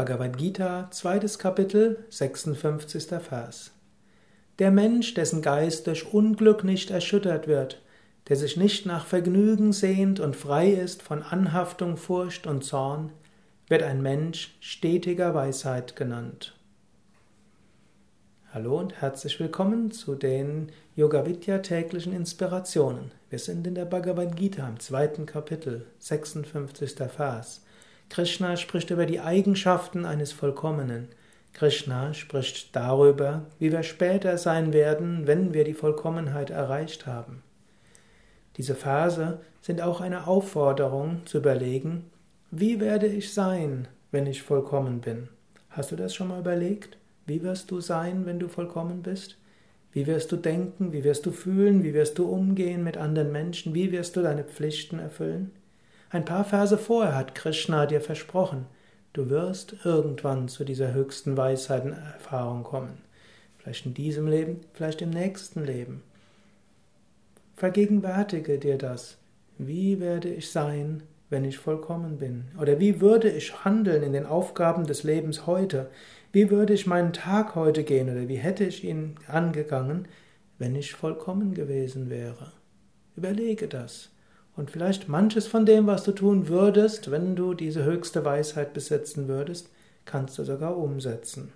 Bhagavad Gita, zweites Kapitel, 56. Vers. Der Mensch, dessen Geist durch Unglück nicht erschüttert wird, der sich nicht nach Vergnügen sehnt und frei ist von Anhaftung, Furcht und Zorn, wird ein Mensch stetiger Weisheit genannt. Hallo und herzlich willkommen zu den Yoga Vidya täglichen Inspirationen. Wir sind in der Bhagavad Gita im zweiten Kapitel, 56. Vers. Krishna spricht über die Eigenschaften eines Vollkommenen. Krishna spricht darüber, wie wir später sein werden, wenn wir die Vollkommenheit erreicht haben. Diese Verse sind auch eine Aufforderung zu überlegen, wie werde ich sein, wenn ich vollkommen bin? Hast du das schon mal überlegt? Wie wirst du sein, wenn du vollkommen bist? Wie wirst du denken? Wie wirst du fühlen? Wie wirst du umgehen mit anderen Menschen? Wie wirst du deine Pflichten erfüllen? Ein paar Verse vorher hat Krishna dir versprochen, du wirst irgendwann zu dieser höchsten Weisheitenerfahrung kommen. Vielleicht in diesem Leben, vielleicht im nächsten Leben. Vergegenwärtige dir das. Wie werde ich sein, wenn ich vollkommen bin? Oder wie würde ich handeln in den Aufgaben des Lebens heute? Wie würde ich meinen Tag heute gehen oder wie hätte ich ihn angegangen, wenn ich vollkommen gewesen wäre? Überlege das. Und vielleicht manches von dem, was du tun würdest, wenn du diese höchste Weisheit besitzen würdest, kannst du sogar umsetzen.